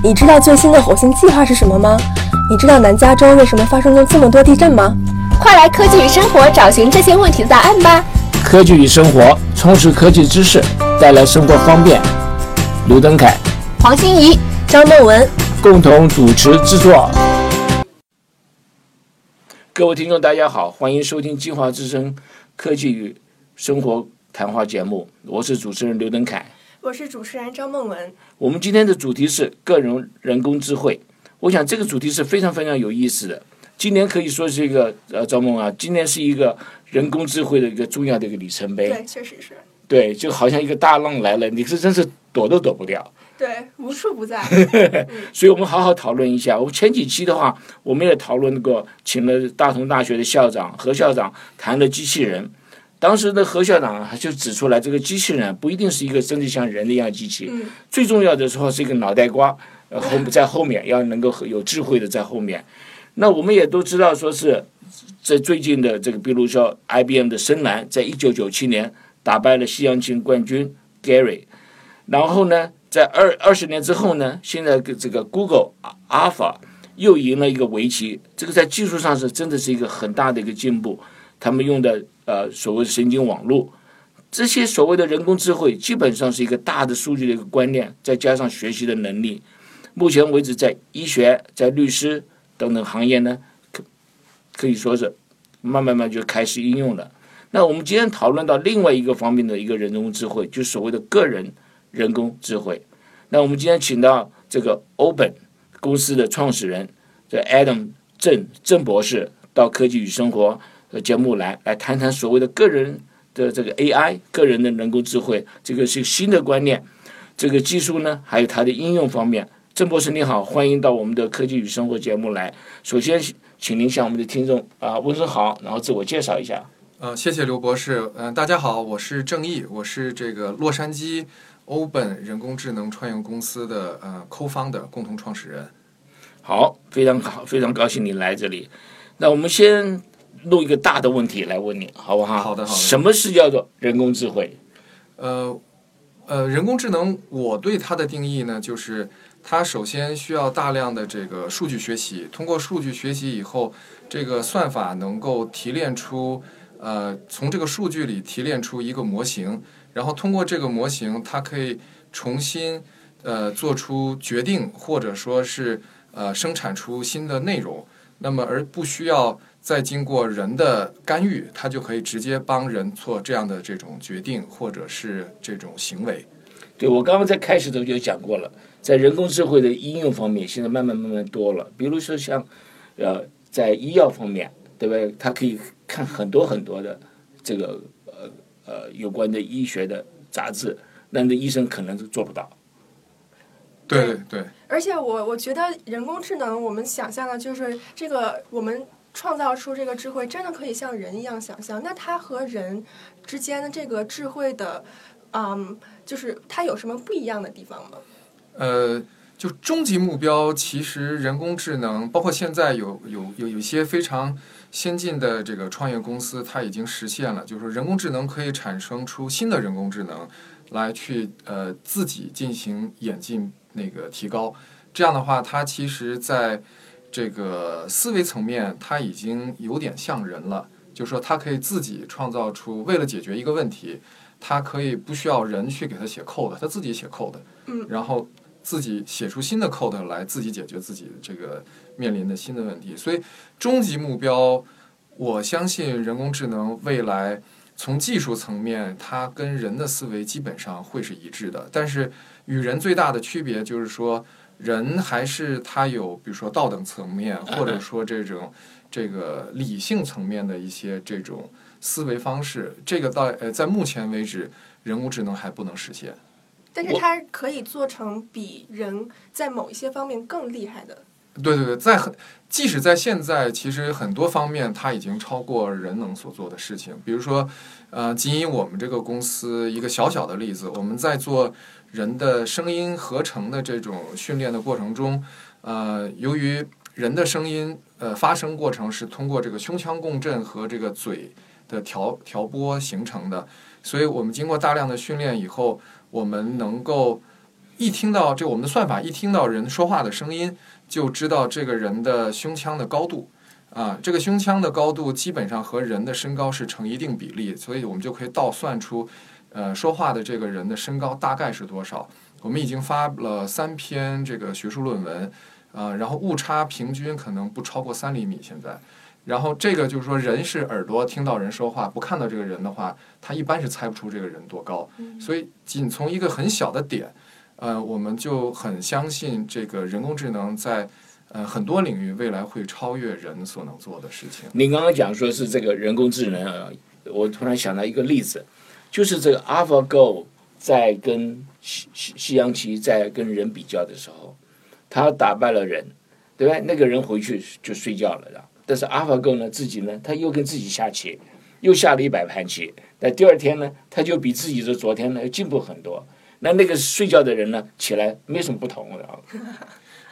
你知道最新的火星计划是什么吗？你知道南加州为什么发生了这么多地震吗？快来科技与生活找寻这些问题的答案吧！科技与生活，充实科技知识，带来生活方便。刘登凯、黄欣怡、张梦文共同主持制作。各位听众，大家好，欢迎收听金华之声科技与生活谈话节目，我是主持人刘登凯。我是主持人张梦文。我们今天的主题是个人人工智慧。我想这个主题是非常非常有意思的。今年可以说是一个呃，张梦啊，今年是一个人工智慧的一个重要的一个里程碑。对，确实是。对，就好像一个大浪来了，你是真是躲都躲不掉。对，无处不在。所以我们好好讨论一下。我们前几期的话，我们也讨论过，请了大同大学的校长何校长谈了机器人。当时的何校长就指出来，这个机器人不一定是一个真的像人的一样机器，最重要的时候是一个脑袋瓜，呃后在后面要能够有智慧的在后面。那我们也都知道，说是在最近的这个，比如说 IBM 的深蓝，在一九九七年打败了西洋棋冠军 Gary，然后呢，在二二十年之后呢，现在这个 Google Alpha 又赢了一个围棋，这个在技术上是真的是一个很大的一个进步，他们用的。呃，所谓的神经网络，这些所谓的人工智慧，基本上是一个大的数据的一个观念，再加上学习的能力。目前为止，在医学、在律师等等行业呢，可可以说是慢慢慢就开始应用了。那我们今天讨论到另外一个方面的一个人工智慧，就所谓的个人人工智慧。那我们今天请到这个欧本公司的创始人，这 Adam 郑郑博士到科技与生活。呃，节目来来谈谈所谓的个人的这个 AI，个人的人工智慧，这个是新的观念，这个技术呢，还有它的应用方面。郑博士你好，欢迎到我们的科技与生活节目来。首先，请您向我们的听众啊问声好，然后自我介绍一下。呃，谢谢刘博士。嗯，大家好，我是郑毅，我是这个洛杉矶欧本人工智能创业公司的呃 Co-founder 共同创始人。好，非常好，非常高兴你来这里。那我们先。弄一个大的问题来问你，好不好？好的，好的。什么是叫做人工智慧？呃，呃，人工智能，我对它的定义呢，就是它首先需要大量的这个数据学习，通过数据学习以后，这个算法能够提炼出，呃，从这个数据里提炼出一个模型，然后通过这个模型，它可以重新呃做出决定，或者说是呃生产出新的内容，那么而不需要。再经过人的干预，它就可以直接帮人做这样的这种决定，或者是这种行为。对我刚刚在开始的时候就讲过了，在人工智慧的应用方面，现在慢慢慢慢多了。比如说像，呃，在医药方面，对不对？它可以看很多很多的这个呃呃有关的医学的杂志，那那医生可能是做不到。对对。而且我我觉得人工智能，我们想象的就是这个我们。创造出这个智慧，真的可以像人一样想象？那它和人之间的这个智慧的，嗯，就是它有什么不一样的地方吗？呃，就终极目标，其实人工智能，包括现在有有有有一些非常先进的这个创业公司，它已经实现了，就是说人工智能可以产生出新的人工智能，来去呃自己进行演进那个提高。这样的话，它其实在这个思维层面，它已经有点像人了，就是说，它可以自己创造出，为了解决一个问题，它可以不需要人去给它写 code，它自己写 code，嗯，然后自己写出新的 code 来，自己解决自己这个面临的新的问题。所以，终极目标，我相信人工智能未来从技术层面，它跟人的思维基本上会是一致的，但是与人最大的区别就是说。人还是他有，比如说道德层面，或者说这种这个理性层面的一些这种思维方式，这个到呃，在目前为止，人工智能还不能实现。但是它可以做成比人在某一些方面更厉害的。对对对，在很即使在现在，其实很多方面它已经超过人能所做的事情。比如说，呃，仅以我们这个公司一个小小的例子，我们在做。人的声音合成的这种训练的过程中，呃，由于人的声音呃发声过程是通过这个胸腔共振和这个嘴的调调拨形成的，所以我们经过大量的训练以后，我们能够一听到这我们的算法一听到人说话的声音，就知道这个人的胸腔的高度。啊，这个胸腔的高度基本上和人的身高是成一定比例，所以我们就可以倒算出，呃，说话的这个人的身高大概是多少。我们已经发了三篇这个学术论文，呃，然后误差平均可能不超过三厘米。现在，然后这个就是说，人是耳朵听到人说话，不看到这个人的话，他一般是猜不出这个人多高。所以，仅从一个很小的点，呃，我们就很相信这个人工智能在。呃，很多领域未来会超越人所能做的事情。您刚刚讲说是这个人工智能啊，我突然想到一个例子，就是这个 AlphaGo 在跟西西西洋棋在跟人比较的时候，他打败了人，对吧？那个人回去就睡觉了，但是 AlphaGo 呢，自己呢，他又跟自己下棋，又下了一百盘棋，但第二天呢，他就比自己的昨天呢进步很多。那那个睡觉的人呢，起来没什么不同，然后。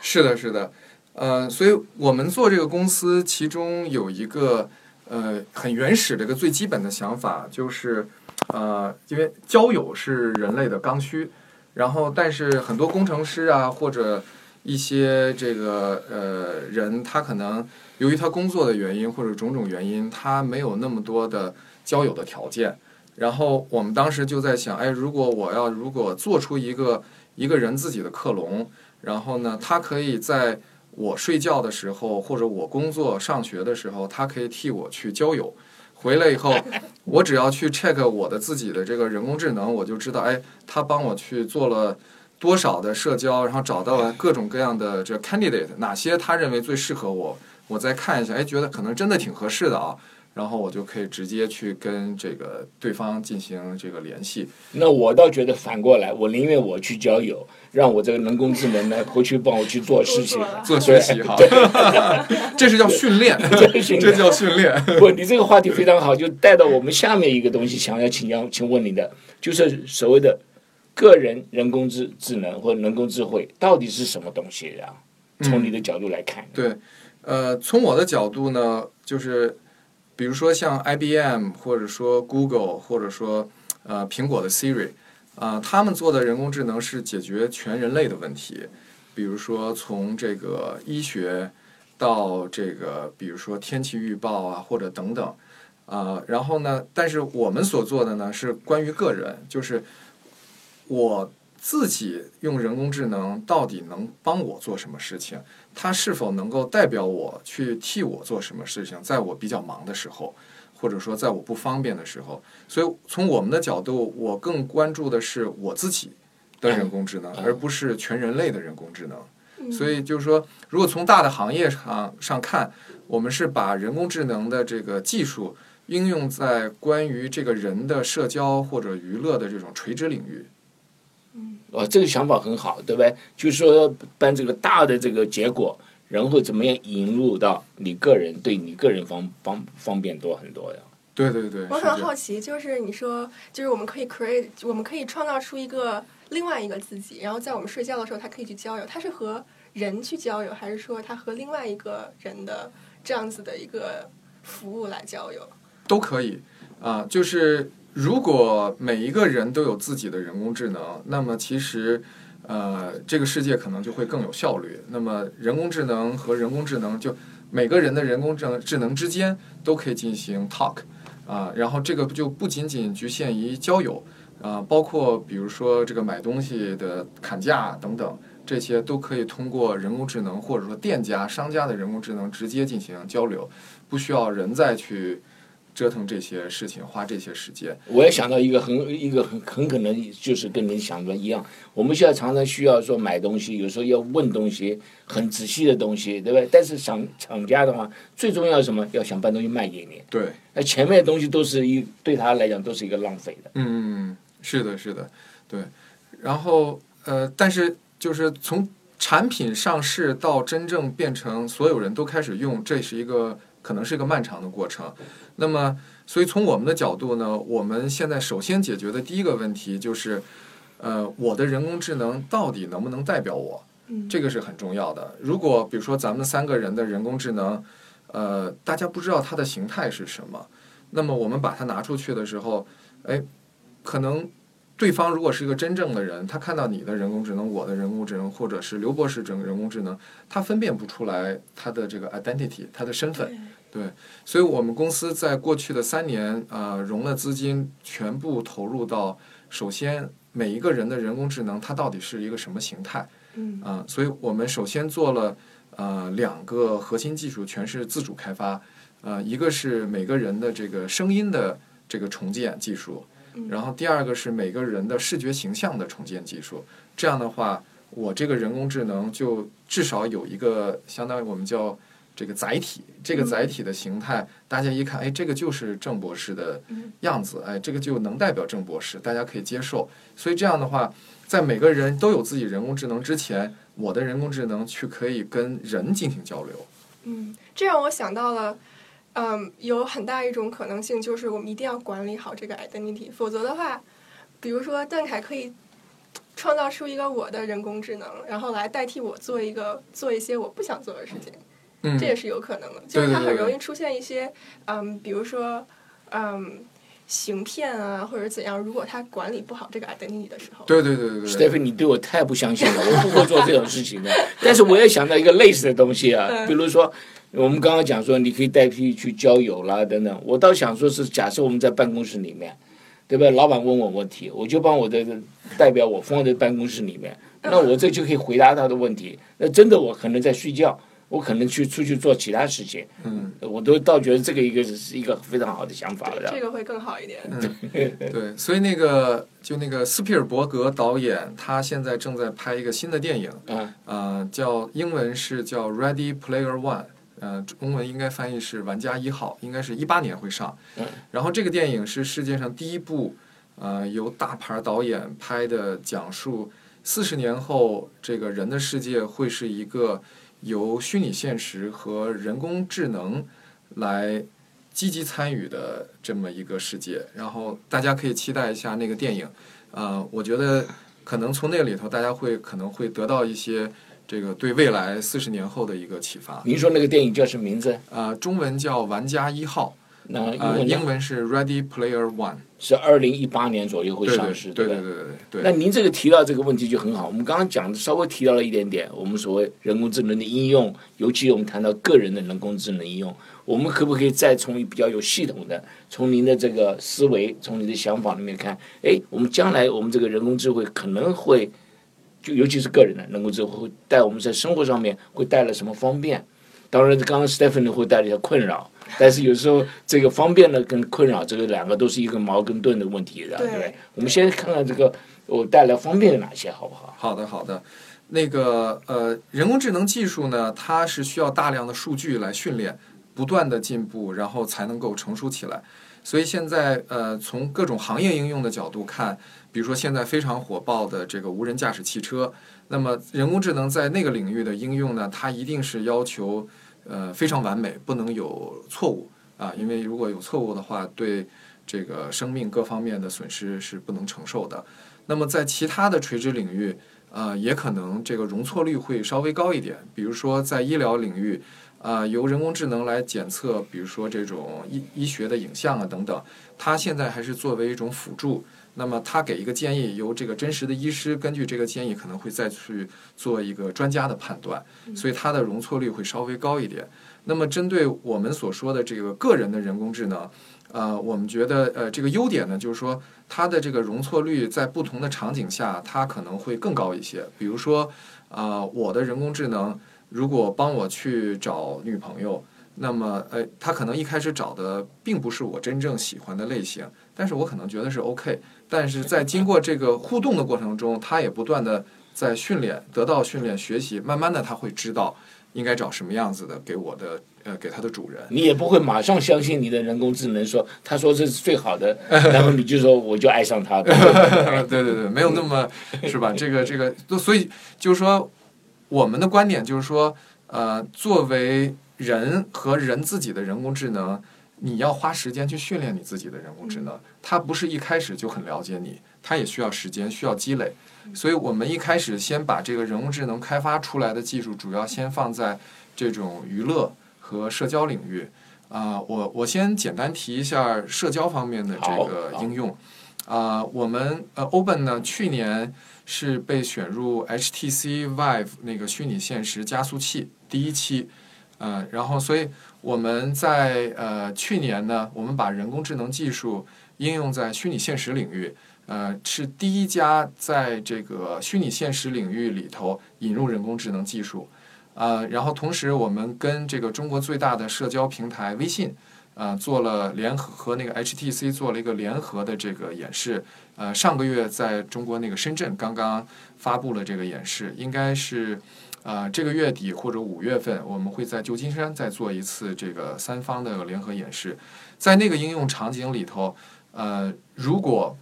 是的，是的。呃，所以我们做这个公司，其中有一个呃很原始的一个最基本的想法，就是呃，因为交友是人类的刚需，然后但是很多工程师啊或者一些这个呃人，他可能由于他工作的原因或者种种原因，他没有那么多的交友的条件。然后我们当时就在想，哎，如果我要如果做出一个一个人自己的克隆，然后呢，他可以在我睡觉的时候，或者我工作、上学的时候，他可以替我去交友。回来以后，我只要去 check 我的自己的这个人工智能，我就知道，哎，他帮我去做了多少的社交，然后找到了各种各样的这 candidate，哪些他认为最适合我，我再看一下，哎，觉得可能真的挺合适的啊。然后我就可以直接去跟这个对方进行这个联系。那我倒觉得反过来，我宁愿我去交友，让我这个人工智能呢回去帮我去做事情、做学习哈。这是叫训练，这叫训练。不，你这个话题非常好，就带到我们下面一个东西，想要请教、请问你的，就是所谓的个人人工智智能或人工智慧到底是什么东西啊？从你的角度来看。对，呃，从我的角度呢，就是。比如说像 IBM，或者说 Google，或者说呃苹果的 Siri，啊，他们做的人工智能是解决全人类的问题。比如说从这个医学到这个，比如说天气预报啊，或者等等，啊，然后呢，但是我们所做的呢是关于个人，就是我自己用人工智能到底能帮我做什么事情。它是否能够代表我去替我做什么事情？在我比较忙的时候，或者说在我不方便的时候，所以从我们的角度，我更关注的是我自己的人工智能，而不是全人类的人工智能。所以就是说，如果从大的行业上上看，我们是把人工智能的这个技术应用在关于这个人的社交或者娱乐的这种垂直领域。哦，这个想法很好，对不对？就是说，把这个大的这个结果，然后怎么样引入到你个人，对你个人方方方便多很多呀。对对对。我很好奇，就是你说，就是我们可以 create，我们可以创造出一个另外一个自己，然后在我们睡觉的时候，他可以去交友。他是和人去交友，还是说他和另外一个人的这样子的一个服务来交友？都可以啊，就是。如果每一个人都有自己的人工智能，那么其实，呃，这个世界可能就会更有效率。那么人工智能和人工智能，就每个人的人工智能智能之间都可以进行 talk，啊，然后这个就不仅仅局限于交友，啊，包括比如说这个买东西的砍价等等，这些都可以通过人工智能或者说店家商家的人工智能直接进行交流，不需要人再去。折腾这些事情，花这些时间，我也想到一个很一个很很可能就是跟您想的一样。我们现在常常需要说买东西，有时候要问东西，很仔细的东西，对不对？但是厂厂家的话，最重要什么？要想把东西卖给你。对。那前面的东西都是一对他来讲都是一个浪费的。嗯，是的，是的，对。然后呃，但是就是从产品上市到真正变成所有人都开始用，这是一个可能是一个漫长的过程。那么，所以从我们的角度呢，我们现在首先解决的第一个问题就是，呃，我的人工智能到底能不能代表我？这个是很重要的。如果比如说咱们三个人的人工智能，呃，大家不知道它的形态是什么，那么我们把它拿出去的时候，哎，可能对方如果是一个真正的人，他看到你的人工智能、我的人工智能，或者是刘博士整个人工智能，他分辨不出来他的这个 identity，他的身份。对，所以我们公司在过去的三年，呃，融了资金，全部投入到首先每一个人的人工智能，它到底是一个什么形态？嗯啊、所以我们首先做了呃两个核心技术，全是自主开发。呃，一个是每个人的这个声音的这个重建技术，然后第二个是每个人的视觉形象的重建技术。这样的话，我这个人工智能就至少有一个相当于我们叫这个载体，这个载体的形态，大家一看，哎，这个就是郑博士的样子，哎，这个就能代表郑博士，大家可以接受。所以这样的话，在每个人都有自己人工智能之前，我的人工智能去可以跟人进行交流。嗯，这让我想到了，嗯，有很大一种可能性就是我们一定要管理好这个 identity，否则的话，比如说邓凯可以创造出一个我的人工智能，然后来代替我做一个做一些我不想做的事情，嗯这也是有可能的，就是它对对对很容易出现一些，嗯，比如说，嗯。行骗啊，或者怎样？如果他管理不好这个 identity 的时候，对对对对对 Stephen，你对我太不相信了，我不会做这种事情的。但是我也想到一个类似的东西啊，嗯比如说我们刚刚讲说你可以代替去交友啦等等，我倒想说是假设我们在办公室里面，对吧？老板问我问题，我就帮我的代表我放在办公室里面，那我这就可以回答他的问题。那真的我可能在睡觉，我可能去出去做其他事情，嗯，我都倒觉得这个一个是一个非常好的想法了。这个会更好一点。对，所以那个就那个斯皮尔伯格导演，他现在正在拍一个新的电影，嗯呃，叫英文是叫 Ready Player One，呃，中文应该翻译是玩家一号，应该是一八年会上。嗯然后这个电影是世界上第一部，呃，由大牌导演拍的，讲述四十年后这个人的世界会是一个由虚拟现实和人工智能来积极参与的这么一个世界。然后大家可以期待一下那个电影，呃，我觉得可能从那个里头，大家会可能会得到一些这个对未来四十年后的一个启发。您说那个电影叫什么名字？呃，中文叫《玩家一号》，那英文是 Ready Player One。是二零一八年左右会上市，对对对对对那。您这个提到这个问题就很好，我们刚刚讲的稍微提到了一点点，我们所谓人工智能的应用，尤其我们谈到个人的人工智能应用，我们可不可以再从比较有系统的，从您的这个思维，从您的想法里面看，哎，我们将来我们这个人工智慧可能会，就尤其是个人的人工智慧会带我们在生活上面会带来什么方便？当然，刚刚 Stephanie 会带来一些困扰，但是有时候这个方便呢跟困扰这个两个都是一个矛跟盾的问题的，对对不对？我们先看看这个我带来方便有哪些，好不好？好的好的。那个呃，人工智能技术呢，它是需要大量的数据来训练，不断的进步，然后才能够成熟起来。所以现在呃，从各种行业应用的角度看，比如说现在非常火爆的这个无人驾驶汽车，那么人工智能在那个领域的应用呢，它一定是要求呃非常完美，不能有错误啊，因为如果有错误的话，对这个生命各方面的损失是不能承受的。那么在其他的垂直领域，呃，也可能这个容错率会稍微高一点，比如说在医疗领域。啊、由人工智能来检测，比如说这种医医学的影像啊等等，它现在还是作为一种辅助。那么他给一个建议，由这个真实的医师根据这个建议，可能会再去做一个专家的判断，所以它的容错率会稍微高一点。那么针对我们所说的这个个人的人工智能，呃，我们觉得呃这个优点呢，就是说它的这个容错率在不同的场景下，它可能会更高一些。比如说，呃，我的人工智能如果帮我去找女朋友，那么呃，他可能一开始找的并不是我真正喜欢的类型，但是我可能觉得是 OK。但是在经过这个互动的过程中，他也不断的在训练，得到训练学习，慢慢的他会知道应该找什么样子的给我的呃给他的主人。你也不会马上相信你的人工智能说，他说这是最好的，然后你就说我就爱上他，对对 对，没有那么是吧？这个这个，所以就是说，我们的观点就是说，呃，作为人和人自己的人工智能，你要花时间去训练你自己的人工智能，它不是一开始就很了解你，它也需要时间，需要积累。所以我们一开始先把这个人工智能开发出来的技术，主要先放在这种娱乐和社交领域。啊、我我先简单提一下社交方面的这个应用。啊、我们呃 Open 呢去年是被选入 HTC Vive 那个虚拟现实加速器第一期，呃，然后所以我们在呃去年呢，我们把人工智能技术应用在虚拟现实领域，呃，是第一家在这个虚拟现实领域里头引入人工智能技术。呃，然后同时我们跟这个中国最大的社交平台微信，呃，做了联合和那个 HTC 做了一个联合的这个演示。呃，上个月在中国那个深圳刚刚发布了这个演示，应该是呃这个月底或者五月份，我们会在旧金山再做一次这个三方的联合演示。在那个应用场景里头，呃，如果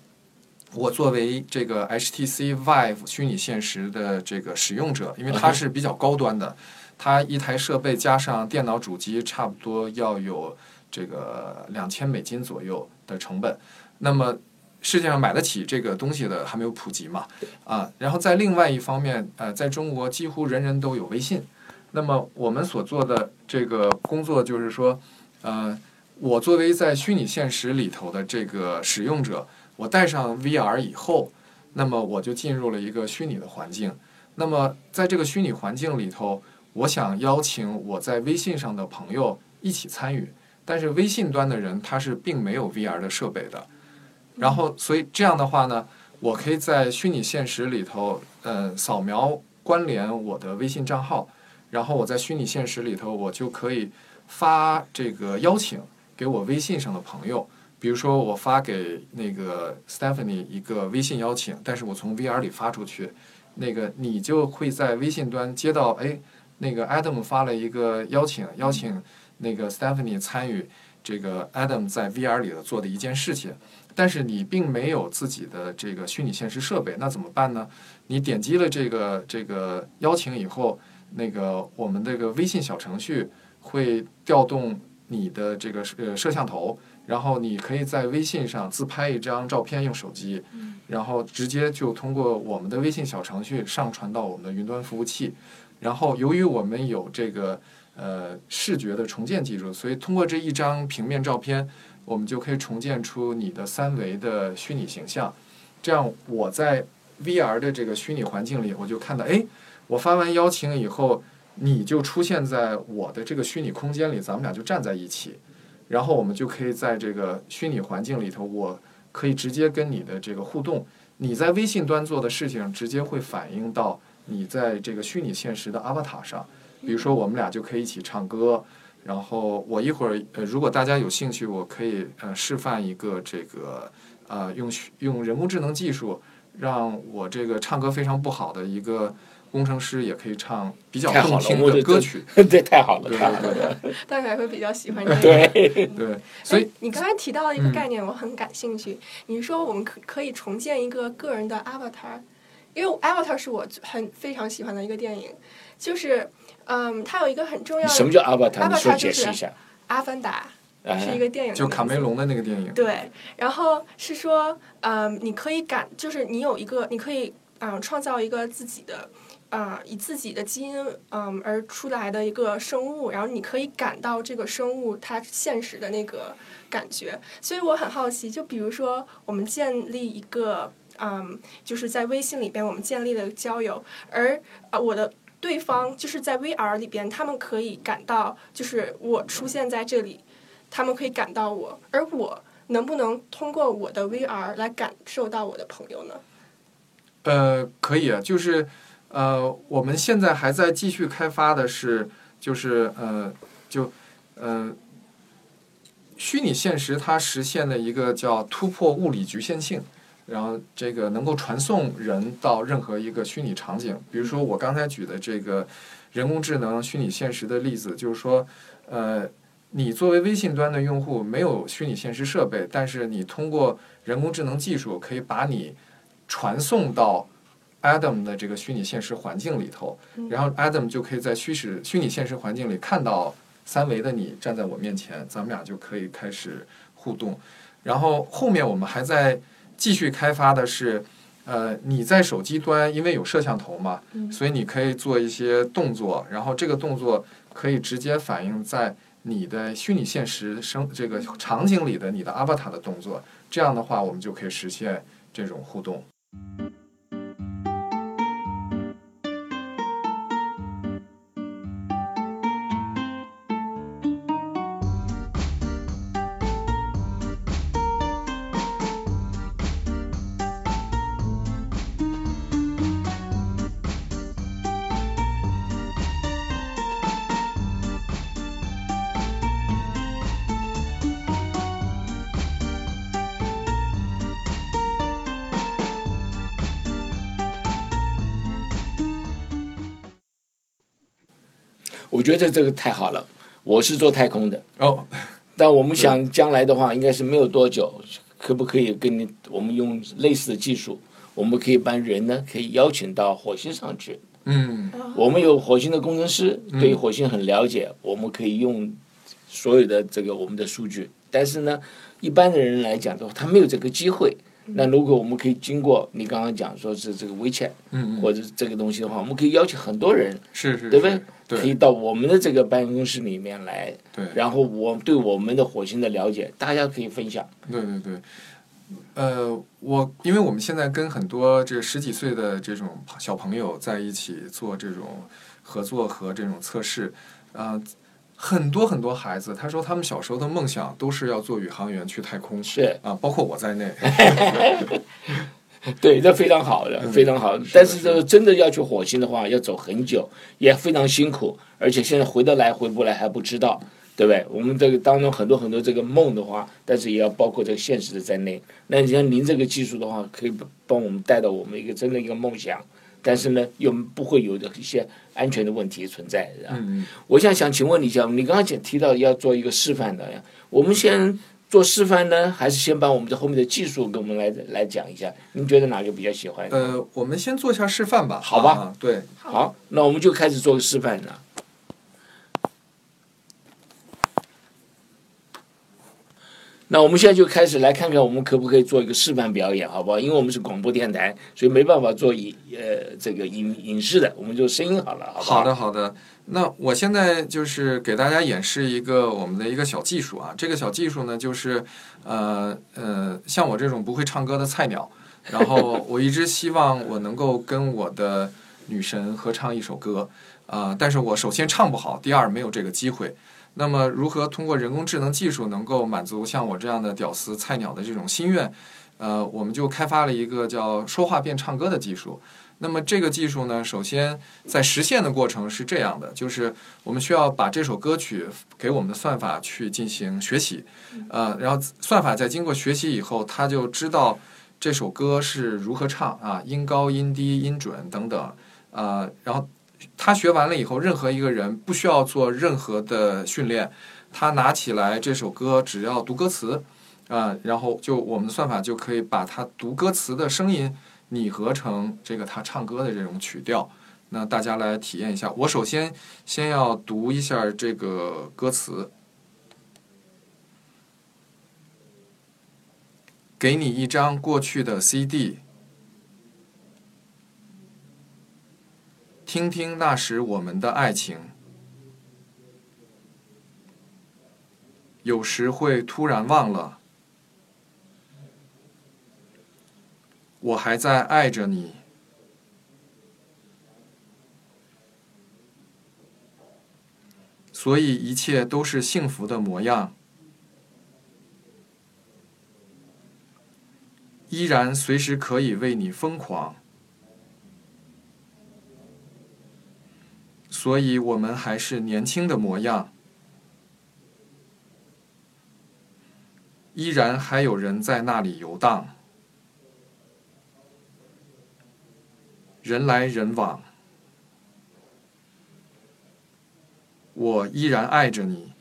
我作为这个 HTC Vive 虚拟现实的这个使用者，因为它是比较高端的，它一台设备加上电脑主机，差不多要有这个两千美金左右的成本。那么世界上买得起这个东西的还没有普及嘛？啊，然后在另外一方面，呃，在中国几乎人人都有微信。那么我们所做的这个工作就是说，呃，我作为在虚拟现实里头的这个使用者，我戴上 VR 以后，那么我就进入了一个虚拟的环境。那么在这个虚拟环境里头，我想邀请我在微信上的朋友一起参与，但是微信端的人他是并没有 VR 的设备的。然后，所以这样的话呢，我可以在虚拟现实里头，呃，扫描关联我的微信账号，然后我在虚拟现实里头，我就可以发这个邀请给我微信上的朋友。比如说，我发给那个 Stephanie 一个微信邀请，但是我从 VR 里发出去，那个你就会在微信端接到，哎，那个 Adam 发了一个邀请，邀请那个 Stephanie 参与这个 Adam 在 VR 里的做的一件事情。但是你并没有自己的这个虚拟现实设备，那怎么办呢？你点击了这个这个邀请以后，那个我们这个微信小程序会调动你的这个呃摄像头，然后你可以在微信上自拍一张照片，用手机，然后直接就通过我们的微信小程序上传到我们的云端服务器。然后由于我们有这个呃视觉的重建技术，所以通过这一张平面照片。我们就可以重建出你的三维的虚拟形象，这样我在 VR 的这个虚拟环境里，我就看到，哎，我发完邀请以后，你就出现在我的这个虚拟空间里，咱们俩就站在一起，然后我们就可以在这个虚拟环境里头，我可以直接跟你的这个互动，你在微信端做的事情，直接会反映到你在这个虚拟现实的 Avatar 上，比如说我们俩就可以一起唱歌。然后我一会儿呃，如果大家有兴趣，我可以呃示范一个这个呃用用人工智能技术，让我这个唱歌非常不好的一个工程师也可以唱比较动听的歌曲。对，太好了，对太好对了。对大概会比较喜欢 这个。对，对，所以哎你刚才提到的一个概念，我很感兴趣。你说我们可可以重建一个个人的 avatar，因为 avatar 是我很非常喜欢的一个电影，就是嗯，它有一个很重要的什么叫阿巴塔？说就是解释一下。阿凡达哎是一个电影就，卡梅隆的那个电影，对，然后是说，嗯，你可以感，就是你有一个，你可以，嗯，创造一个自己的，啊、以自己的基因，嗯，而出来的一个生物，然后你可以感到这个生物它现实的那个感觉。所以我很好奇，就比如说我们建立一个，嗯，就是在微信里边我们建立了交友，而啊、我的。对方就是在 VR 里边，他们可以感到，就是我出现在这里，他们可以感到我，而我能不能通过我的 VR 来感受到我的朋友呢？呃，可以啊，就是呃，我们现在还在继续开发的是，就是呃，就呃，虚拟现实它实现了一个叫突破物理局限性，然后这个能够传送人到任何一个虚拟场景。比如说我刚才举的这个人工智能虚拟现实的例子，就是说，呃，你作为微信端的用户没有虚拟现实设备，但是你通过人工智能技术可以把你传送到 Adam 的这个虚拟现实环境里头，然后 Adam 就可以在虚实虚拟现实环境里看到三维的你站在我面前，咱们俩就可以开始互动。然后后面我们还在继续开发的是，呃，你在手机端因为有摄像头嘛，所以你可以做一些动作，然后这个动作可以直接反映在你的虚拟现实生这个场景里的你的 avatar 的动作，这样的话我们就可以实现这种互动。觉得这个太好了。我是做太空的，哦，但我们想将来的话，应该是没有多久，可不可以跟你我们用类似的技术，我们可以把人呢可以邀请到火星上去。嗯我们有火星的工程师，对于火星很了解，我们可以用所有的这个我们的数据。但是呢，一般的人来讲的话，他没有这个机会。那如果我们可以经过你刚刚讲说是这个 WeChat 嗯嗯，或者这个东西的话，我们可以邀请很多人，是是，对不对是？可以到我们的这个办公室里面来，对然后我对我们的火星的了解，大家可以分享。对对对。呃，我因为我们现在跟很多这十几岁的这种小朋友在一起做这种合作和这种测试，啊、很多很多孩子，他说他们小时候的梦想都是要做宇航员去太空，是啊，包括我在内。对，这非常好的，非常好。嗯但是这个真的要去火星的话，要走很久，也非常辛苦，而且现在回得来回不来还不知道，对不对？我们这个当中很多很多这个梦的话，但是也要包括这个现实的在内。那你像您这个技术的话，可以帮我们带到我们一个真的一个梦想，但是呢，又不会有的一些安全的问题存在，是吧？嗯，我想想请问你一下，你刚刚讲提到要做一个示范的，我们先做示范呢，还是先把我们的后面的技术给我们来来讲一下？您觉得哪个比较喜欢？呃，我们先做一下示范吧。好吧啊，对，好，那我们就开始做个示范了。那我们现在就开始来看看，我们可不可以做一个示范表演，好不好？因为我们是广播电台，所以没办法做影呃这个影影视的，我们就声音好了，好不好？好的，好的。那我现在就是给大家演示一个我们的一个小技术啊。这个小技术呢，就是呃呃，像我这种不会唱歌的菜鸟，然后 我一直希望我能够跟我的女神合唱一首歌，啊，但是我首先唱不好，第二没有这个机会。那么，如何通过人工智能技术能够满足像我这样的屌丝菜鸟的这种心愿？呃，我们就开发了一个叫“说话变唱歌”的技术。那么这个技术呢，首先在实现的过程是这样的，就是我们需要把这首歌曲给我们的算法去进行学习，呃，然后算法在经过学习以后，它就知道这首歌是如何唱啊，音高、音低、音准等等，呃，然后他学完了以后，任何一个人不需要做任何的训练，他拿起来这首歌，只要读歌词，啊，然后就我们的算法就可以把它读歌词的声音拟合成这个他唱歌的这种曲调。那大家来体验一下。我首先先要读一下这个歌词。给你一张过去的 CD，听听那时我们的爱情。有时会突然忘了，我还在爱着你。所以一切都是幸福的模样，依然随时可以为你疯狂。所以我们还是年轻的模样，依然还有人在那里游荡，人来人往。我依然爱着你。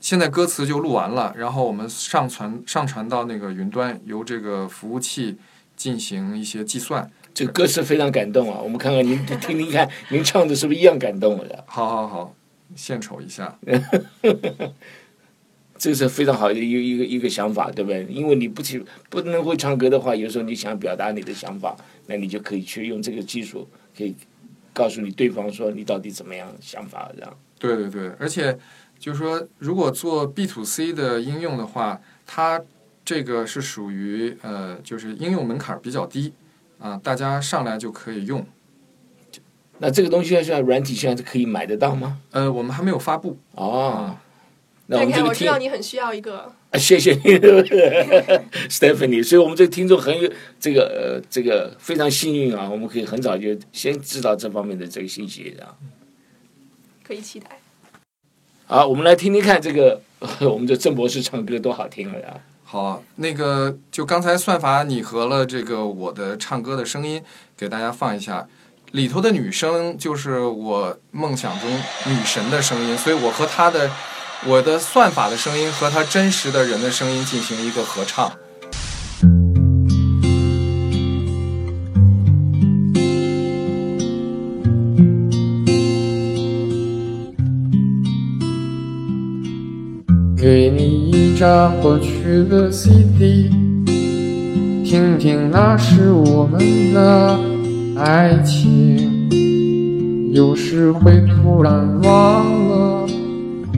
现在歌词就录完了，然后我们上传上传到那个云端，由这个服务器进行一些计算。这个歌词非常感动啊！我们看看您听听看，您唱的是不是一样感动的？好好好，献丑一下。这是非常好的一个一个一个想法，对不对？因为你不去不能会唱歌的话，有时候你想表达你的想法，那你就可以去用这个技术，可以告诉你对方说你到底怎么样想法这样。对对对，而且就是说，如果做 B to C 的应用的话，它这个是属于呃，就是应用门槛比较低啊，大家上来就可以用。那这个东西现在软体现在可以买得到吗？呃，我们还没有发布。哦，那我看看，们这个听我知道你很需要一个，啊，谢谢你，Stephanie。所以，我们这个听众很有这个呃，这个非常幸运啊，我们可以很早就先知道这方面的这个信息啊。可以期待。好，我们来听听看这个 我们的郑博士唱歌多好听了呀！好，那个就刚才算法拟合了这个我的唱歌的声音，给大家放一下。里头的女生就是我梦想中女神的声音，所以我和她的我的算法的声音和他真实的人的声音进行一个合唱。给你一张过去的 CD，听听那是我们的爱情。有时会突然忘了，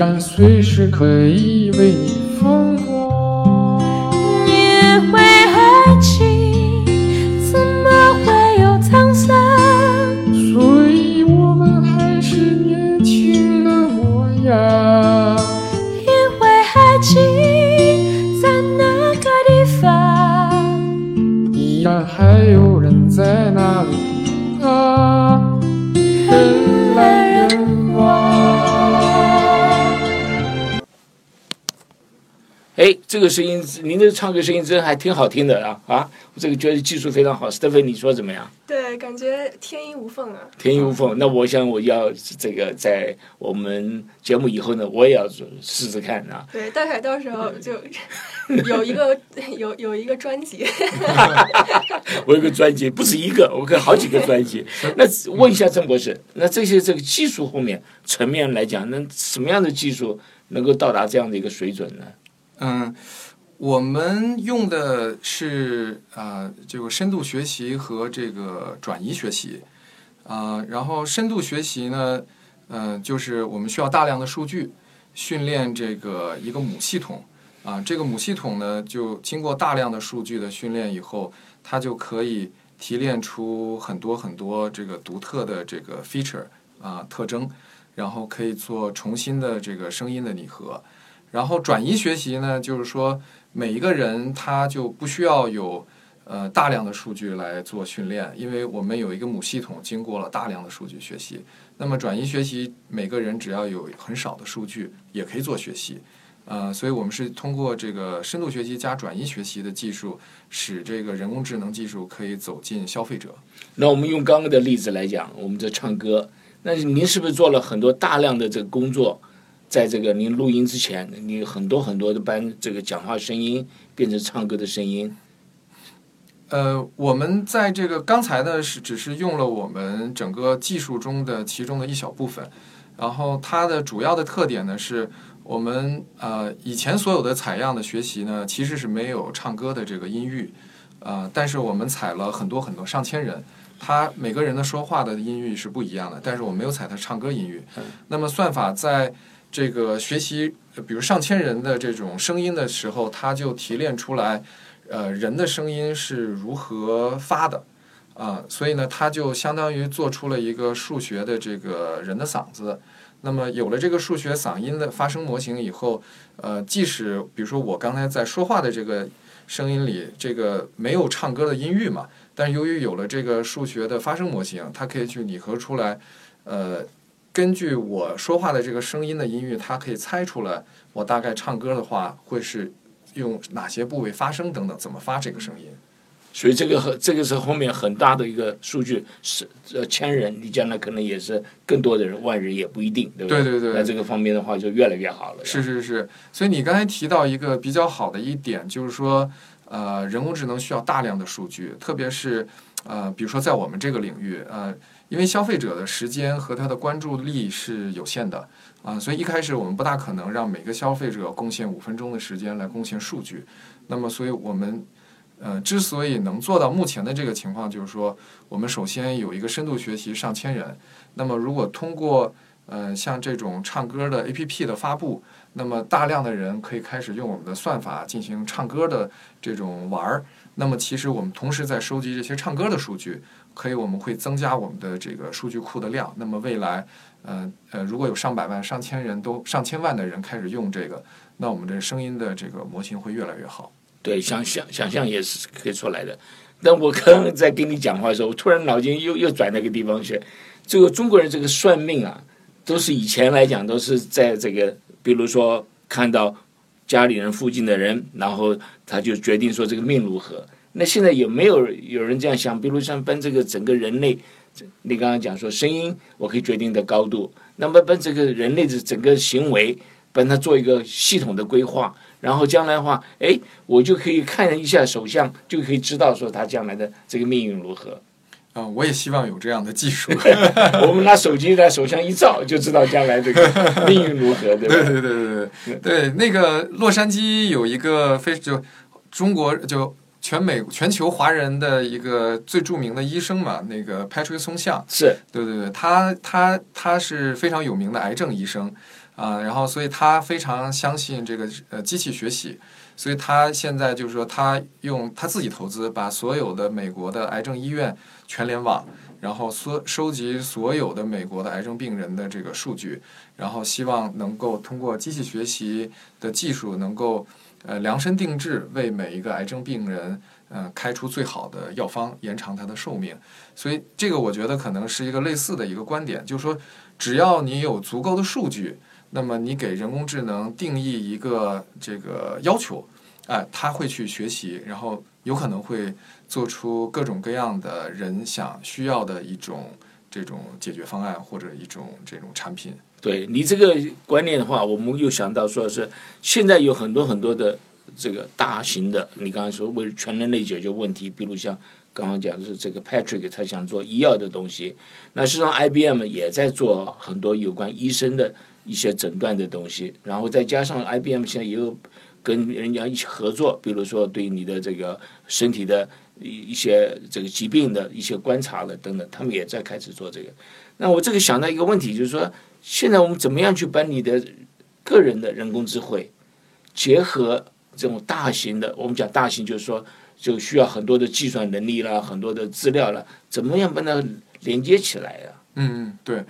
然随时可以为你疯狂。因为这个声音，您的唱歌声音真还挺好听的啊啊！我这个觉得技术非常好，Stephanie 你说怎么样？对，感觉天衣无缝啊。天衣无缝。那我想我要这个在我们节目以后呢，我也要试试看啊。对，大凯到时候就有一个 有有一个专辑，我有个专辑，不止一个，我有好几个专辑。那问一下郑博士，那这些这个技术后面层面来讲，那什么样的技术能够到达这样的一个水准呢？嗯，我们用的是呃，这个深度学习和这个转移学习，啊、然后深度学习呢，呃，就是我们需要大量的数据训练这个一个母系统，啊、这个母系统呢，就经过大量的数据的训练以后，它就可以提炼出很多很多这个独特的这个 feature 啊、特征，然后可以做重新的这个声音的拟合。然后转移学习呢，就是说每一个人他就不需要有呃大量的数据来做训练，因为我们有一个母系统，经过了大量的数据学习。那么转移学习，每个人只要有很少的数据也可以做学习。呃，所以我们是通过这个深度学习加转移学习的技术，使这个人工智能技术可以走进消费者。那我们用刚刚的例子来讲，我们在唱歌，那您是不是做了很多大量的这个工作？在这个您录音之前，你很多很多的班这个讲话声音变成唱歌的声音，呃，我们在这个刚才呢是只是用了我们整个技术中的其中的一小部分，然后它的主要的特点呢是我们呃以前所有的采样的学习呢其实是没有唱歌的这个音域，呃，但是我们采了很多很多上千人，他每个人的说话的音域是不一样的，但是我没有采他唱歌音域。那么算法在这个学习，比如上千人的这种声音的时候，它就提炼出来，呃，人的声音是如何发的，啊、所以呢，它就相当于做出了一个数学的这个人的嗓子。那么有了这个数学嗓音的发声模型以后，呃，即使比如说我刚才在说话的这个声音里，这个没有唱歌的音域嘛，但由于有了这个数学的发声模型，它可以去拟合出来，呃，根据我说话的这个声音的音域，它可以猜出来我大概唱歌的话会是用哪些部位发声等等，怎么发这个声音。所以这个和这个是后面很大的一个数据，是呃千人，你将来可能也是更多的人，万人也不一定，对不对对对那这个方面的话就越来越好了。是是是，所以你刚才提到一个比较好的一点，就是说，呃，人工智能需要大量的数据，特别是呃，比如说在我们这个领域，呃，因为消费者的时间和他的关注力是有限的啊、所以一开始我们不大可能让每个消费者贡献五分钟的时间来贡献数据。那么，所以我们呃，之所以能做到目前的这个情况，就是说，我们首先有一个深度学习上千人。那么，如果通过呃像这种唱歌的 APP 的发布，那么大量的人可以开始用我们的算法进行唱歌的这种玩儿。那么，其实我们同时在收集这些唱歌的数据，可以我们会增加我们的这个数据库的量。那么未来，呃呃，如果有上百万、上千人都上千万的人开始用这个，那我们的声音的这个模型会越来越好。对，想想想象也是可以出来的。但我刚刚在跟你讲话的时候，我突然脑筋又又转那个地方去。这个中国人这个算命啊，都是以前来讲都是在这个，比如说看到家里人附近的人，然后他就决定说这个命如何。那现在有没有有人这样想？比如像分这个整个人类，你刚刚讲说声音我可以决定的高度，那么把这个人类的整个行为，帮他做一个系统的规划。然后将来的话，哎，我就可以看一下首相，就可以知道说他将来的这个命运如何。啊、我也希望有这样的技术。我们拿手机在手相一照，就知道将来这个命运如何，对吧？对对对对对对，那个洛杉矶有一个非就中国就全美全球华人的一个最著名的医生嘛，那个 Patrick 松相，是。对对对，他他他是非常有名的癌症医生啊、然后所以他非常相信这个呃机器学习，所以他现在就是说他用他自己投资，把所有的美国的癌症医院全联网，然后所收集所有的美国的癌症病人的这个数据，然后希望能够通过机器学习的技术，能够呃量身定制为每一个癌症病人呃开出最好的药方，延长他的寿命。所以这个我觉得可能是一个类似的一个观点，就是说只要你有足够的数据，那么你给人工智能定义一个这个要求，哎、它会去学习，然后有可能会做出各种各样的人想需要的一种这种解决方案或者一种这种产品。对你这个观念的话，我们又想到说是现在有很多很多的这个大型的，你刚才说为全人类解决问题，比如像刚刚讲的是这个 Patrick 他想做医药的东西，那实际上 IBM 也在做很多有关医生的一些诊断的东西，然后再加上 IBM 现在也有跟人家一起合作，比如说对你的这个身体的一一些这个疾病的一些观察了等等，他们也在开始做这个。那我这个想到一个问题，就是说，现在我们怎么样去把你的个人的人工智慧结合这种大型的，我们讲大型就是说，就需要很多的计算能力啦，很多的资料啦，怎么样把它连接起来呀、嗯，嗯，对，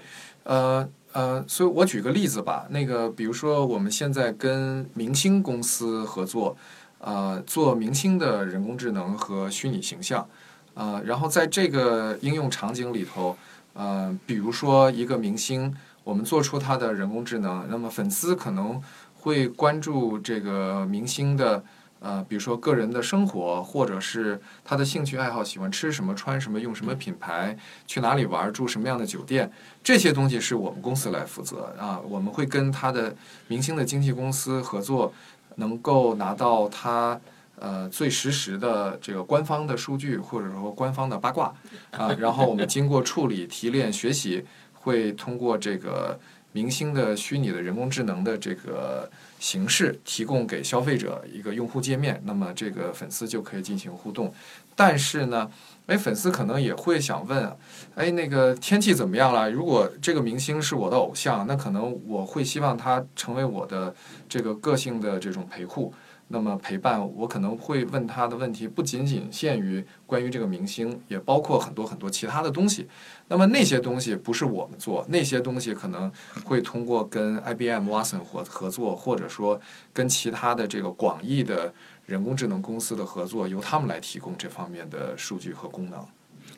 呃呃，所以我举个例子吧，那个比如说我们现在跟明星公司合作，呃，做明星的人工智能和虚拟形象，呃，然后在这个应用场景里头，呃，比如说一个明星，我们做出他的人工智能，那么粉丝可能会关注这个明星的。呃，比如说个人的生活，或者是他的兴趣爱好，喜欢吃什么、穿什么、用什么品牌，去哪里玩、住什么样的酒店，这些东西是我们公司来负责啊。我们会跟他的明星的经纪公司合作，能够拿到他呃最实时的这个官方的数据，或者说官方的八卦啊。然后我们经过处理、提炼、学习，会通过这个明星的虚拟的人工智能的这个形式，提供给消费者一个用户界面，那么这个粉丝就可以进行互动。但是呢，哎，粉丝可能也会想问啊，哎，那个天气怎么样了？如果这个明星是我的偶像，那可能我会希望他成为我的这个个性的这种陪护。那么陪伴我可能会问他的问题，不仅仅限于关于这个明星，也包括很多很多其他的东西。那么那些东西不是我们做，那些东西可能会通过跟 IBM Watson 合合作，或者说跟其他的这个广义的人工智能公司的合作，由他们来提供这方面的数据和功能。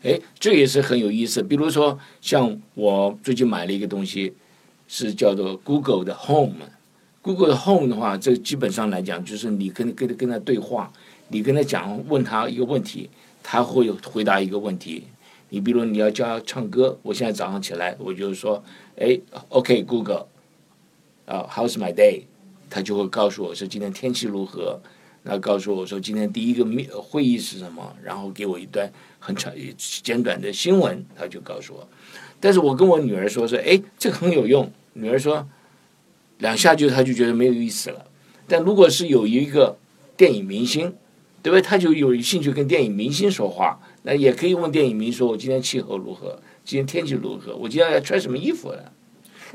哎，这也是很有意思。比如说，像我最近买了一个东西，是叫做 Google 的 Home。Google 的 Home 的话，这基本上来讲，就是你跟跟跟他对话，你跟他讲，问他一个问题，他会回答一个问题。你比如你要教他唱歌，我现在早上起来，我就说，哎，OK Google，啊，How's my day？他就会告诉我说今天天气如何，然后告诉我说今天第一个面会议是什么，然后给我一段很长简短的新闻，他就告诉我。但是我跟我女儿说说，哎，这个很有用。女儿说两下就她就觉得没有意思了。但如果是有一个电影明星，对不对？他就有兴趣跟电影明星说话，那也可以问电影迷说，我今天气候如何？今天天气如何？我今天要穿什么衣服了？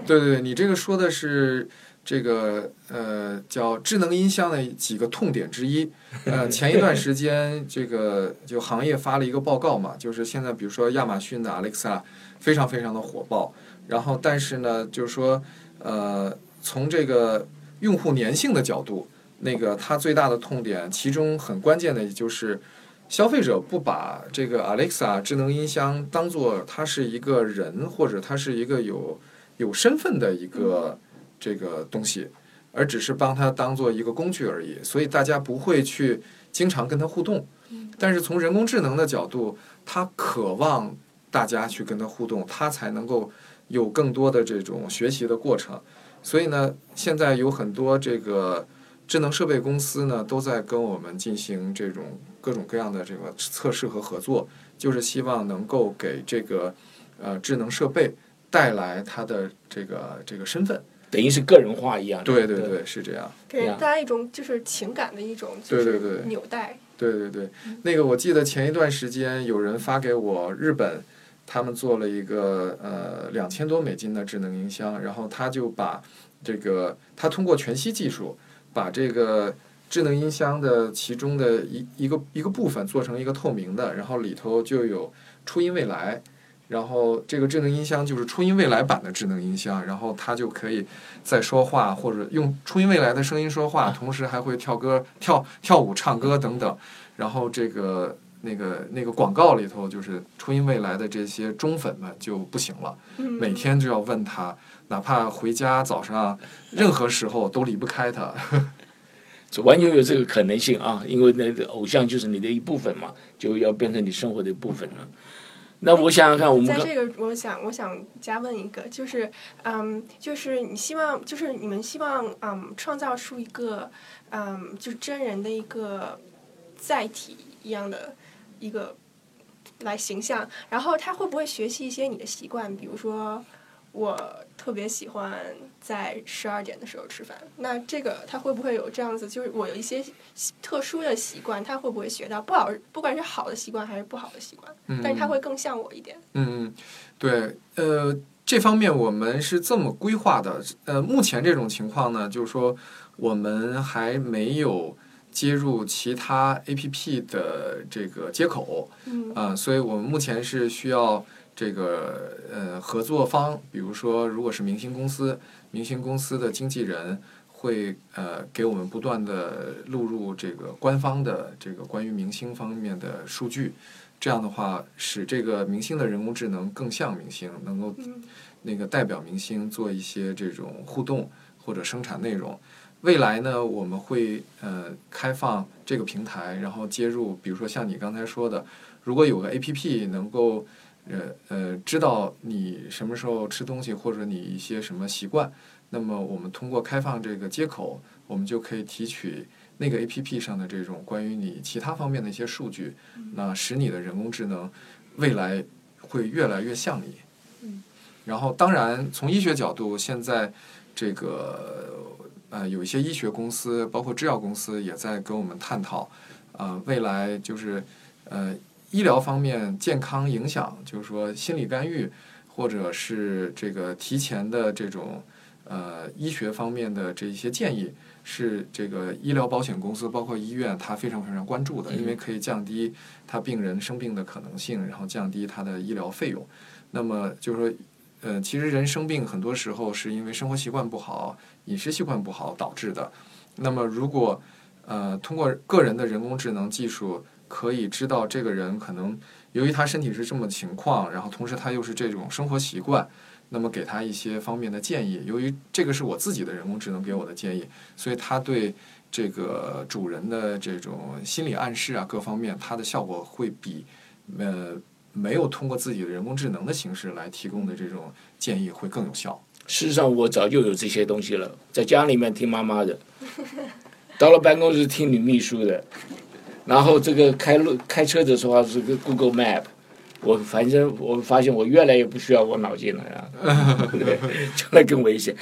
对对对，你这个说的是这个呃叫智能音箱的几个痛点之一。呃，前一段时间这个就行业发了一个报告嘛，就是现在比如说亚马逊的 Alexa 非常非常的火爆，然后但是呢，就是说呃从这个用户粘性的角度，那个它最大的痛点，其中很关键的就是消费者不把这个 Alexa 智能音箱当做它是一个人或者它是一个有有身份的一个这个东西，而只是帮它当做一个工具而已，所以大家不会去经常跟它互动。但是从人工智能的角度，它渴望大家去跟它互动，它才能够有更多的这种学习的过程。所以呢，现在有很多这个智能设备公司呢，都在跟我们进行这种各种各样的这个测试和合作，就是希望能够给这个呃智能设备带来它的这个这个身份。等于是个人化一样。对对对，是这样。给人带来一种就是情感的一种对对对纽带。对对对，那个我记得前一段时间有人发给我日本，他们做了一个呃两千多美金的智能音箱，然后他就把这个他通过全息技术把这个智能音箱的其中的一一个一个部分做成一个透明的，然后里头就有初音未来。然后这个智能音箱就是初音未来版的智能音箱，然后它就可以在说话或者用初音未来的声音说话，同时还会跳歌、跳跳舞、唱歌等等。然后这个那个那个广告里头，就是初音未来的这些忠粉们就不行了，每天就要问他，哪怕回家早上任何时候都离不开他。这完全有这个可能性啊，因为那个偶像就是你的一部分嘛，就要变成你生活的一部分了。那我想想看，我们在这个，我想我想加问一个，就是嗯，就是你希望，就是你们希望嗯，创造出一个嗯，就是真人的一个载体一样的一个来形象，然后他会不会学习一些你的习惯？比如说，我特别喜欢在十二点的时候吃饭，那这个他会不会有这样子？就是我有一些特殊的习惯，他会不会学到？不好，不管是好的习惯还是不好的习惯，但是他会更像我一点。嗯嗯，对，呃，这方面我们是这么规划的。呃，目前这种情况呢，就是说我们还没有接入其他 APP 的这个接口，嗯啊、所以我们目前是需要这个呃合作方，比如说如果是明星公司，明星公司的经纪人会呃给我们不断的录入这个官方的这个关于明星方面的数据，这样的话使这个明星的人工智能更像明星，能够嗯那个代表明星做一些这种互动或者生产内容。未来呢，我们会呃开放这个平台，然后接入，比如说像你刚才说的，如果有个 A P P 能够呃呃知道你什么时候吃东西或者你一些什么习惯，那么我们通过开放这个接口，我们就可以提取那个 A P P 上的这种关于你其他方面的一些数据，那使你的人工智能未来会越来越像你。然后，当然从医学角度，现在这个呃有一些医学公司，包括制药公司也在跟我们探讨，呃，未来就是呃医疗方面健康影响，就是说心理干预，或者是这个提前的这种呃医学方面的这一些建议，是这个医疗保险公司包括医院它非常非常关注的，因为可以降低他病人生病的可能性，然后降低他的医疗费用。那么就是说。呃，其实人生病很多时候是因为生活习惯不好、饮食习惯不好导致的。那么，如果呃通过个人的人工智能技术可以知道这个人可能由于他身体是这么情况，然后同时他又是这种生活习惯，那么给他一些方面的建议。由于这个是我自己的人工智能给我的建议，所以他对这个主人的这种心理暗示啊各方面，它的效果会比呃没有通过自己的人工智能的形式来提供的这种建议会更有效。事实上，我早就有这些东西了，在家里面听妈妈的，到了办公室听女秘书的，然后这个开路开车的时候是个 Google Map，我反正我发现我越来越不需要我脑筋了呀，对，将来更危险。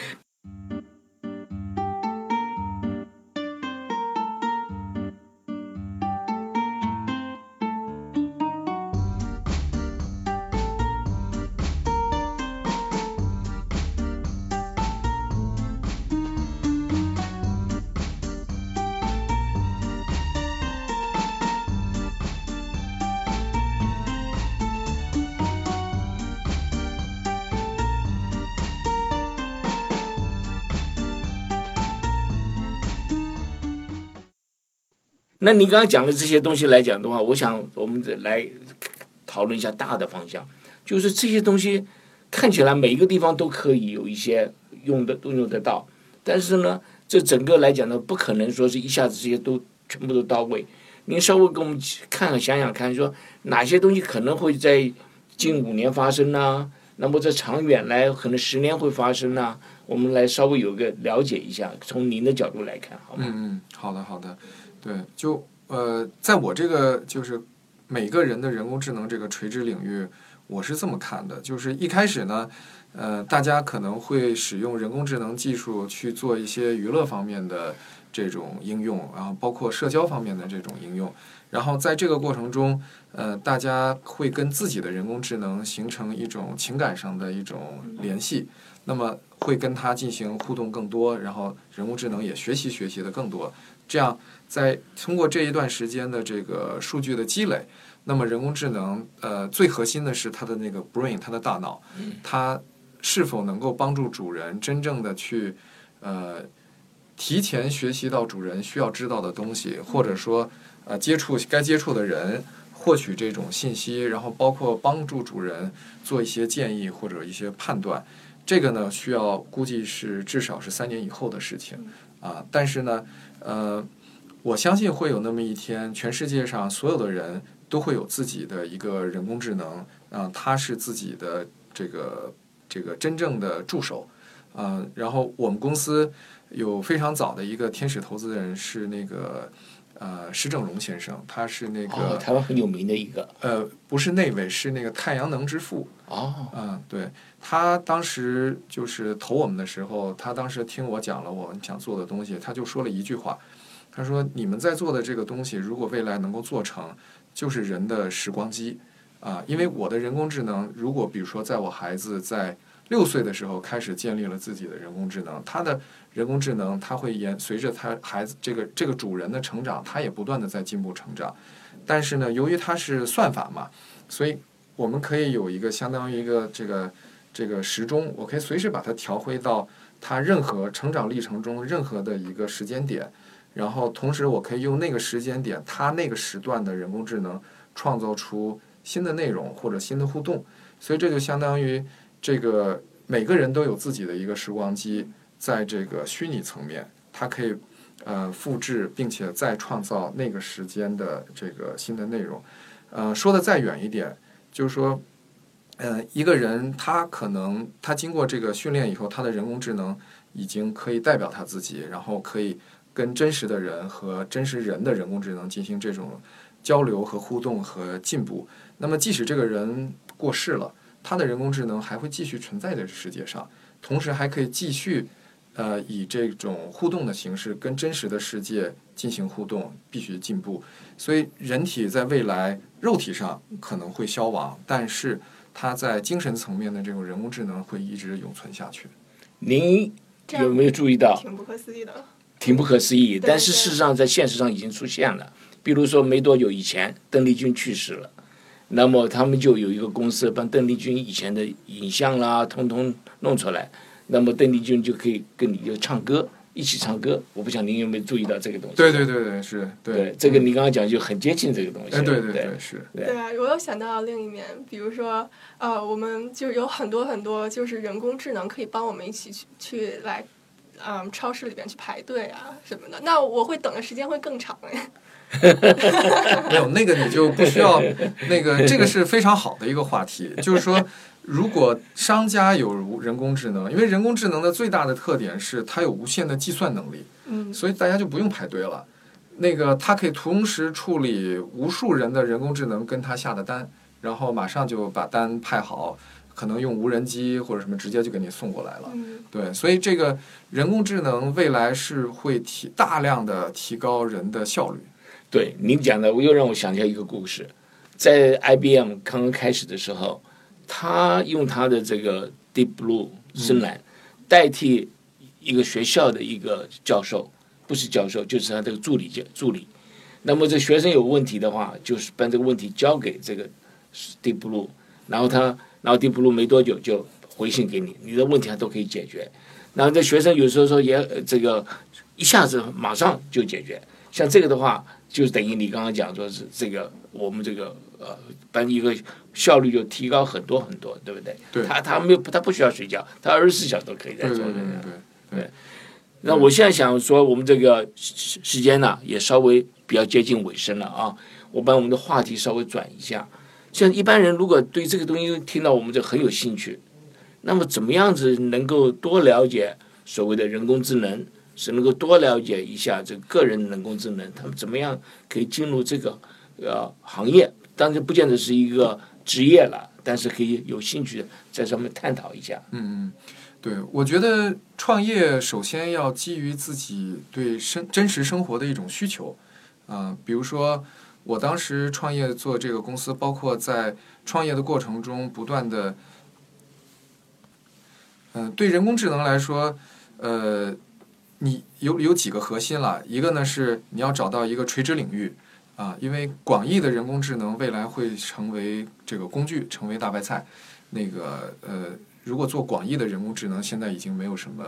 那你刚刚讲的这些东西来讲的话，我想我们来讨论一下大的方向，就是这些东西看起来每一个地方都可以有一些用的都用得到，但是呢，这整个来讲呢，不可能说是一下子这些都全部都到位。您稍微给我们看看想想看，说哪些东西可能会在近五年发生呢？那么在长远来可能十年会发生呢？我们来稍微有个了解一下，从您的角度来看，好吗？嗯，好的好的，对，就呃，在我这个就是每个人的人工智能这个垂直领域，我是这么看的，就是一开始呢，呃，大家可能会使用人工智能技术去做一些娱乐方面的这种应用，然后包括社交方面的这种应用，然后在这个过程中，呃，大家会跟自己的人工智能形成一种情感上的一种联系，那么会跟它进行互动更多，然后人工智能也学习学习的更多，这样在通过这一段时间的这个数据的积累，那么人工智能呃最核心的是它的那个 brain，它的大脑，它是否能够帮助主人真正的去呃提前学习到主人需要知道的东西，或者说呃接触该接触的人。获取这种信息，然后包括帮助主人做一些建议或者一些判断，这个呢需要估计是至少是三年以后的事情啊。但是呢，呃，我相信会有那么一天，全世界上所有的人都会有自己的一个人工智能啊，它是自己的这个这个真正的助手啊。然后我们公司有非常早的一个天使投资人是那个。呃，施正荣先生，他是那哦，个台湾很有名的一个呃，不是那位，是那个太阳能之父。哦，嗯，对他当时就是投我们的时候，他当时听我讲了我们想做的东西，他就说了一句话，他说：“你们在做的这个东西，如果未来能够做成，就是人的时光机啊，因为我的人工智能，如果比如说在我孩子在六岁的时候开始建立了自己的人工智能，他的人工智能它会沿随着他孩子这个这个主人的成长，他也不断的在进步成长。但是呢，由于它是算法嘛，所以我们可以有一个相当于一个这个这个时钟，我可以随时把它调回到它任何成长历程中任何的一个时间点，然后同时我可以用那个时间点，它那个时段的人工智能创造出新的内容或者新的互动，所以这就相当于这个每个人都有自己的一个时光机。在这个虚拟层面，它可以呃复制，并且再创造那个时间的这个新的内容。呃，说的再远一点，就是说，呃，一个人他可能他经过这个训练以后，他的人工智能已经可以代表他自己，然后可以跟真实的人和真实人的人工智能进行这种交流和互动和进步。那么，即使这个人过世了，他的人工智能还会继续存在在这世界上，同时还可以继续。呃，以这种互动的形式跟真实的世界进行互动，必须进步。所以，人体在未来肉体上可能会消亡，但是它在精神层面的这种人工智能会一直永存下去。您有没有注意到？挺不可思议的。挺不可思议，但是事实上在现实上已经出现了。比如说没多久以前，邓丽君去世了，那么他们就有一个公司帮邓丽君以前的影像啦，通通弄出来，那么邓丽君就可以跟你就唱歌，一起唱歌。我不晓得您有没有注意到这个东西？对对对对，是对对，这个你刚刚讲就很接近这个东西。哎，对对对对，是。对对啊，我又想到了另一面，比如说，呃，我们就有很多很多就是人工智能可以帮我们一起去去来，嗯，超市里边去排队啊什么的。那我会等的时间会更长哎。没有那个你就不需要那个，这个是非常好的一个话题。就是说，如果商家有人工智能，因为人工智能的最大的特点是它有无限的计算能力，嗯所以大家就不用排队了。那个它可以同时处理无数人的人工智能跟它下的单，然后马上就把单派好，可能用无人机或者什么直接就给你送过来了。嗯对，所以这个人工智能未来是会提大量的提高人的效率。对，您讲的，我又让我想起来一个故事，在 IBM 刚刚开始的时候，他用他的这个 Deep Blue 深蓝代替一个学校的一个教授，不是教授，就是他这个助理教助理。那么这学生有问题的话，就是把这个问题交给这个 Deep Blue，然后他，然后 Deep Blue 没多久就回信给你，你的问题他都可以解决。然后这学生有时候说也呃这个一下子马上就解决，像这个的话，就是等于你刚刚讲说是这个我们这个呃班一个效率就提高很多很多，对不对？对他他没有他不需要睡觉，他二十四小时都可以在对对对做这个。对对。那我现在想说，我们这个时时间呢也稍微比较接近尾声了啊，我把我们的话题稍微转一下。像一般人如果对这个东西听到我们这很有兴趣，那么怎么样子能够多了解所谓的人工智能，是能够多了解一下这个个人人工智能，他们怎么样可以进入这个呃行业？当然不见得是一个职业了，但是可以有兴趣在上面探讨一下。嗯嗯，对，我觉得创业首先要基于自己对生真实生活的一种需求，啊、比如说我当时创业做这个公司，包括在创业的过程中不断的，嗯、对人工智能来说，呃，你有有几个核心了，一个呢是你要找到一个垂直领域。啊，因为广义的人工智能未来会成为这个工具，成为大白菜。那个呃，如果做广义的人工智能，现在已经没有什么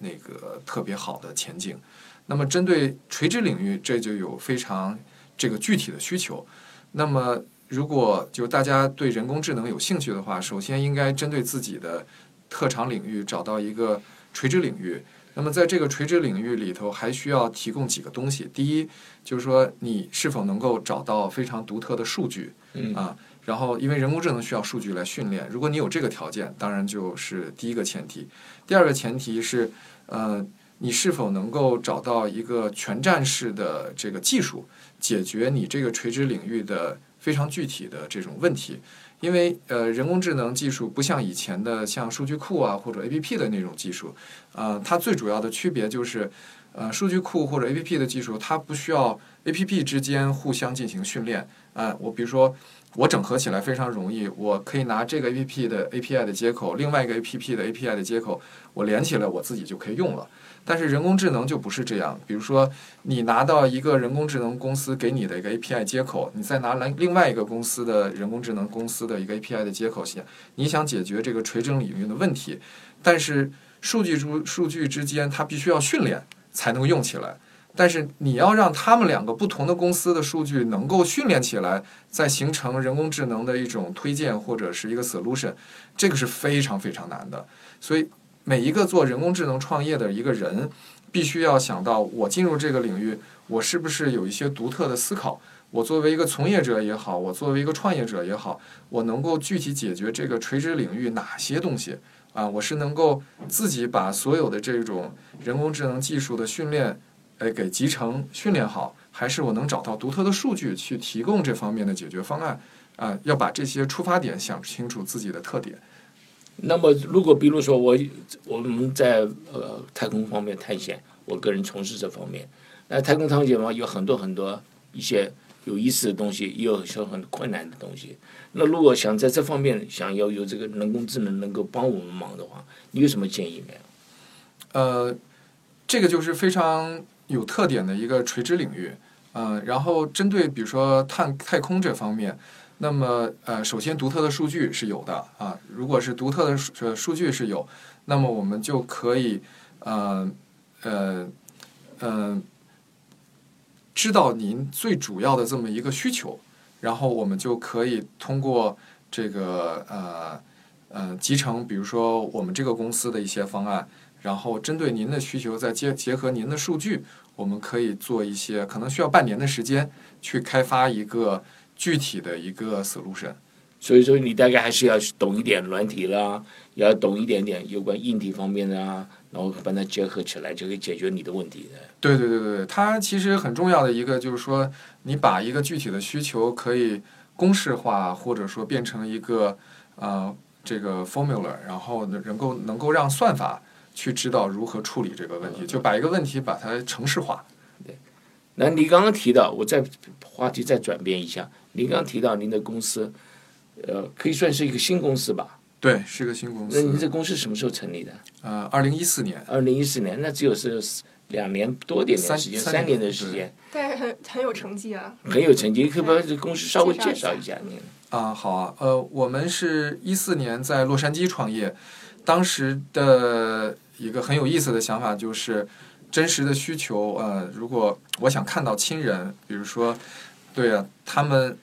那个特别好的前景。那么针对垂直领域，这就有非常这个具体的需求。那么如果就大家对人工智能有兴趣的话，首先应该针对自己的特长领域找到一个垂直领域。那么在这个垂直领域里头，还需要提供几个东西。第一，就是说你是否能够找到非常独特的数据，嗯啊，然后因为人工智能需要数据来训练，如果你有这个条件，当然就是第一个前提。第二个前提是，呃，你是否能够找到一个全站式的这个技术，解决你这个垂直领域的非常具体的这种问题。因为呃，人工智能技术不像以前的像数据库啊或者 APP 的那种技术，呃，它最主要的区别就是，呃，数据库或者 APP 的技术，它不需要 APP 之间互相进行训练。啊、我比如说，我整合起来非常容易，我可以拿这个 APP 的 API 的接口，另外一个 APP 的 API 的接口，我连起来，我自己就可以用了。但是人工智能就不是这样，比如说你拿到一个人工智能公司给你的一个 API 接口，你再拿来另外一个公司的人工智能公司的一个 API 的接口线，你想解决这个垂直领域的问题，但是数据数数据之间它必须要训练才能用起来。但是你要让他们两个不同的公司的数据能够训练起来，再形成人工智能的一种推荐或者是一个 solution，这个是非常非常难的。所以每一个做人工智能创业的一个人，必须要想到我进入这个领域，我是不是有一些独特的思考？我作为一个从业者也好，我作为一个创业者也好，我能够具体解决这个垂直领域哪些东西啊？我是能够自己把所有的这种人工智能技术的训练，哎，给集成训练好，还是我能找到独特的数据去提供这方面的解决方案？啊，要把这些出发点想清楚自己的特点。那么，如果比如说我我们在呃太空方面探险，我个人从事这方面，那太空探险嘛有很多很多一些有意思的东西，也有些很困难的东西。那如果想在这方面想要有这个人工智能能够帮我们忙的话，你有什么建议没有？呃，这个就是非常有特点的一个垂直领域。呃，然后针对比如说探太空这方面，那么呃，首先独特的数据是有的啊。如果是独特的数数据是有，那么我们就可以呃呃呃知道您最主要的这么一个需求，然后我们就可以通过这个呃呃集成，比如说我们这个公司的一些方案，然后针对您的需求，再结结合您的数据，我们可以做一些可能需要半年的时间去开发一个具体的一个 solution。所以说你大概还是要懂一点软体啦，也要懂一点点有关硬体方面的啊，然后把它结合起来，就可以解决你的问题的。对对对对对，它其实很重要的一个就是说，你把一个具体的需求可以公式化，或者说变成一个呃这个 formula，然后能够能够让算法去知道如何处理这个问题，就把一个问题把它城市化。对那你刚刚提到，我再话题再转变一下，您刚刚提到您的公司，呃，可以算是一个新公司吧？对，是个新公司那您。这公司什么时候成立的？呃，二零一四年。二零一四年，那只有是两年多点点三时间，三三年年的时间，但是很很有成绩啊。很有成绩。可不可以把这公司稍微介介绍一绍一下？您啊，好啊，呃，我们是一四年在洛杉矶创业，当时的一个很有意思的想法就是，真实的需求，呃，如果我想看到亲人，比如说，对啊，他们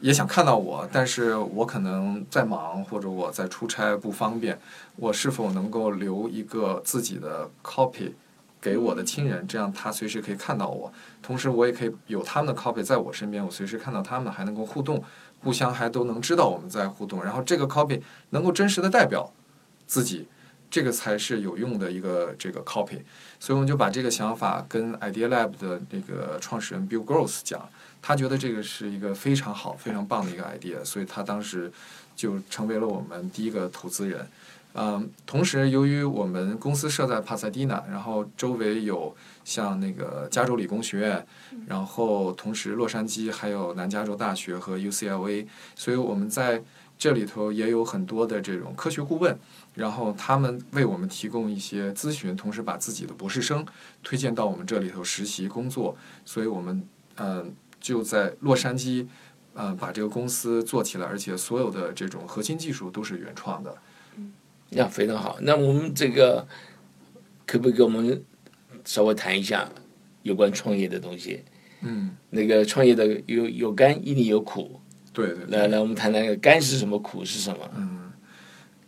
也想看到我，但是我可能在忙或者我在出差不方便，我是否能够留一个自己的 copy 给我的亲人，这样他随时可以看到我，同时我也可以有他们的 copy 在我身边，我随时看到他们，还能够互动。互相还都能知道我们在互动，然后这个 copy 能够真实的代表自己，这个才是有用的一个这个 copy。所以我们就把这个想法跟 Idea Lab 的那个创始人 Bill Gross 讲，他觉得这个是一个非常好、非常棒的一个 idea，所以他当时就成为了我们第一个投资人。嗯，同时由于我们公司设在帕萨迪纳，然后周围有像那个加州理工学院，然后同时洛杉矶还有南加州大学和 UCLA，所以我们在这里头也有很多的这种科学顾问，然后他们为我们提供一些咨询，同时把自己的博士生推荐到我们这里头实习工作，所以我们嗯、呃就在洛杉矶呃把这个公司做起来，而且所有的这种核心技术都是原创的。嗯那非常好。那我们这个可不可以给我们稍微谈一下有关创业的东西？嗯，那个创业的有有甘，一定有苦。对对对。来来，我们谈谈那个甘是什么，苦是什么？嗯，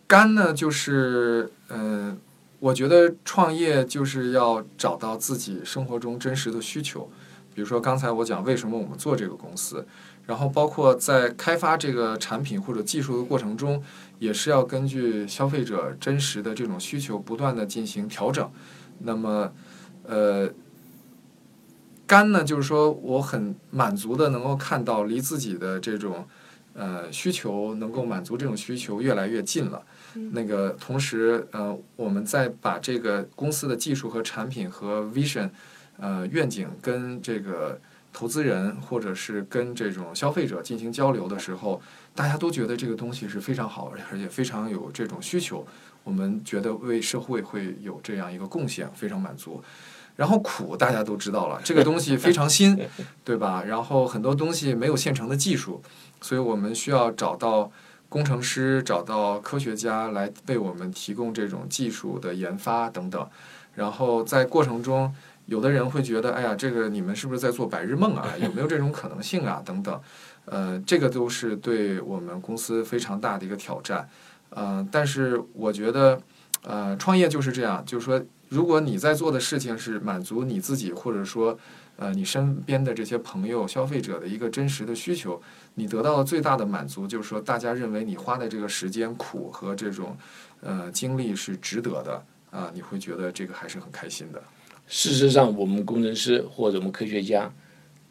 甘呢，就是嗯、呃我觉得创业就是要找到自己生活中真实的需求。比如说刚才我讲为什么我们做这个公司，然后包括在开发这个产品或者技术的过程中，也是要根据消费者真实的这种需求不断的进行调整。那么，呃，干呢，就是说我很满足的能够看到离自己的这种呃需求能够满足这种需求越来越近了。那个同时，呃，我们在把这个公司的技术和产品和 vision，呃，愿景跟这个投资人或者是跟这种消费者进行交流的时候，大家都觉得这个东西是非常好，而且非常有这种需求。我们觉得为社会会有这样一个贡献，非常满足。然后苦大家都知道了，这个东西非常新，对吧？然后很多东西没有现成的技术，所以我们需要找到工程师、找到科学家来为我们提供这种技术的研发等等。然后在过程中，有的人会觉得，哎呀，这个你们是不是在做白日梦啊？有没有这种可能性啊？等等，呃，这个都是对我们公司非常大的一个挑战。呃，但是我觉得，呃，创业就是这样，就是说，如果你在做的事情是满足你自己，或者说，呃，你身边的这些朋友、消费者的一个真实的需求，你得到的最大的满足，就是说，大家认为你花的这个时间、苦和这种呃精力是值得的啊、你会觉得这个还是很开心的。事实上，我们工程师或者我们科学家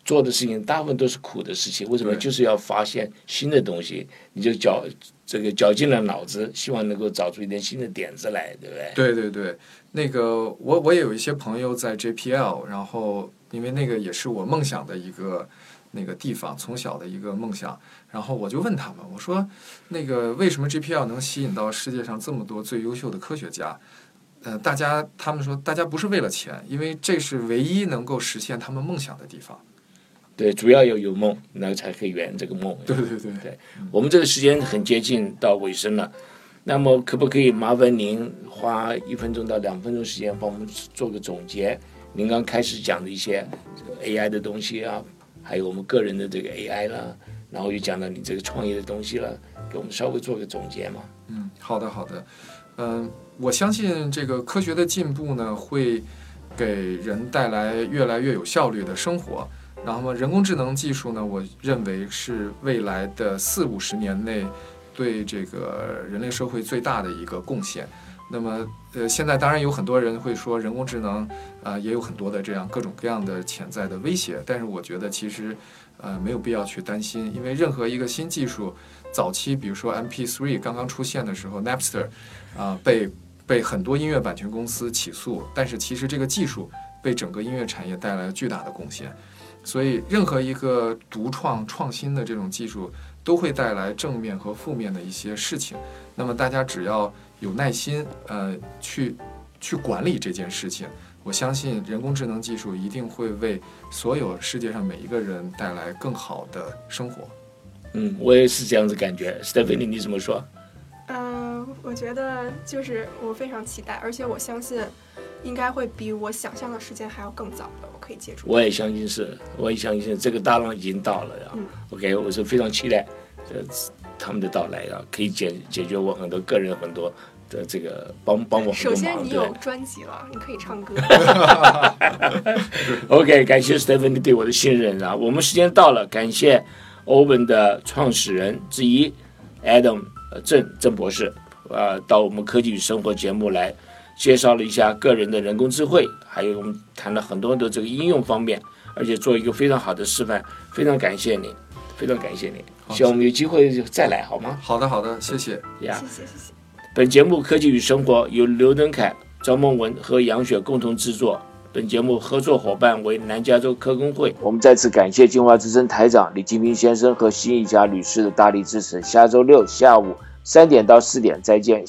做的事情，大部分都是苦的事情。为什么？就是要发现新的东西，你就绞这个绞尽了脑子，希望能够找出一点新的点子来，对不对？对对对，那个我我也有一些朋友在 JPL，然后因为那个也是我梦想的一个那个地方，从小的一个梦想。然后我就问他们，我说那个为什么 JPL 能吸引到世界上这么多最优秀的科学家？呃，大家他们说大家不是为了钱，因为这是唯一能够实现他们梦想的地方。对，主要要有梦，那才可以圆这个梦。对对对对我们这个时间很接近到尾声了，那么可不可以麻烦您花一分钟到两分钟时间帮我们做个总结？您刚开始讲的一些这个 AI 的东西啊，还有我们个人的这个 AI 啦，然后又讲到你这个创业的东西了，给我们稍微做个总结嘛。嗯，好的，好的。嗯，我相信这个科学的进步呢，会给人带来越来越有效率的生活。然后呢，人工智能技术呢，我认为是未来的四五十年内对这个人类社会最大的一个贡献。那么，呃，现在当然有很多人会说人工智能，呃，也有很多的这样各种各样的潜在的威胁。但是我觉得其实，呃，没有必要去担心，因为任何一个新技术，早期比如说 MP3 刚刚出现的时候，Napster，啊、被被很多音乐版权公司起诉，但是其实这个技术被整个音乐产业带来了巨大的贡献。所以，任何一个独创创新的这种技术，都会带来正面和负面的一些事情。那么，大家只要有耐心，呃，去去管理这件事情，我相信人工智能技术一定会为所有世界上每一个人带来更好的生活。嗯，我也是这样子感觉。Stephanie，你怎么说？嗯，我觉得就是我非常期待，而且我相信应该会比我想象的时间还要更早的，我可以接触。我也相信是，我也相信这个大浪已经到了呀。嗯 OK，我是非常期待呃他们的到来啊，可以解解决我很多个人很多的这个帮帮我很首先你有专辑了，你可以唱歌。OK，感谢 Stephanie 对我的信任啊！我们时间到了，感谢 Open 的创始人之一 Adam 呃郑郑博士，呃，到我们科技与生活节目来介绍了一下个人的人工智慧，还有我们谈了很多的这个应用方面，而且做一个非常好的示范，非常感谢你，非常感谢你，好希望我们有机会再来好吗？好的，好的，谢谢。呀、谢谢谢谢。本节目《科技与生活》由刘登凯、张梦文和杨雪共同制作。本节目合作伙伴为南加州科工会。我们再次感谢金华之声台长李金平先生和辛一佳律师的大力支持。下周六下午三点到四点再见。